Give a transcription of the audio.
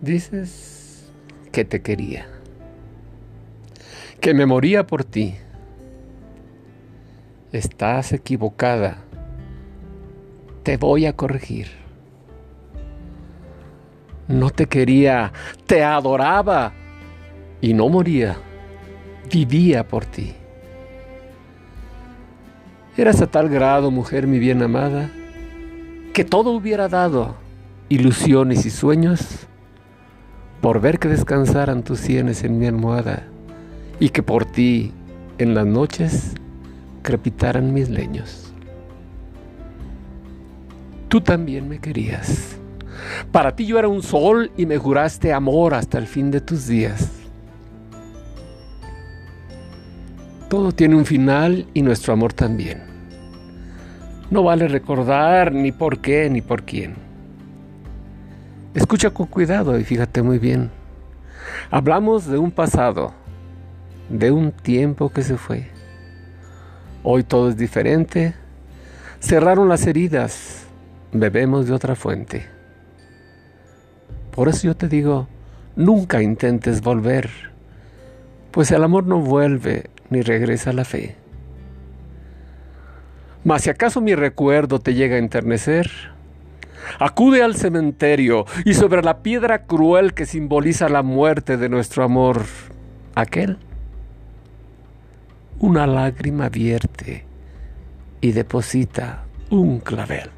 Dices que te quería, que me moría por ti. Estás equivocada. Te voy a corregir. No te quería, te adoraba y no moría, vivía por ti. Eras a tal grado, mujer mi bien amada, que todo hubiera dado, ilusiones y sueños, por ver que descansaran tus sienes en mi almohada y que por ti en las noches crepitaran mis leños. Tú también me querías. Para ti yo era un sol y me juraste amor hasta el fin de tus días. Todo tiene un final y nuestro amor también. No vale recordar ni por qué ni por quién. Escucha con cuidado y fíjate muy bien. Hablamos de un pasado, de un tiempo que se fue. Hoy todo es diferente. Cerraron las heridas, bebemos de otra fuente. Por eso yo te digo, nunca intentes volver, pues el amor no vuelve ni regresa la fe. Mas si acaso mi recuerdo te llega a enternecer, acude al cementerio y sobre la piedra cruel que simboliza la muerte de nuestro amor, aquel, una lágrima vierte y deposita un clavel.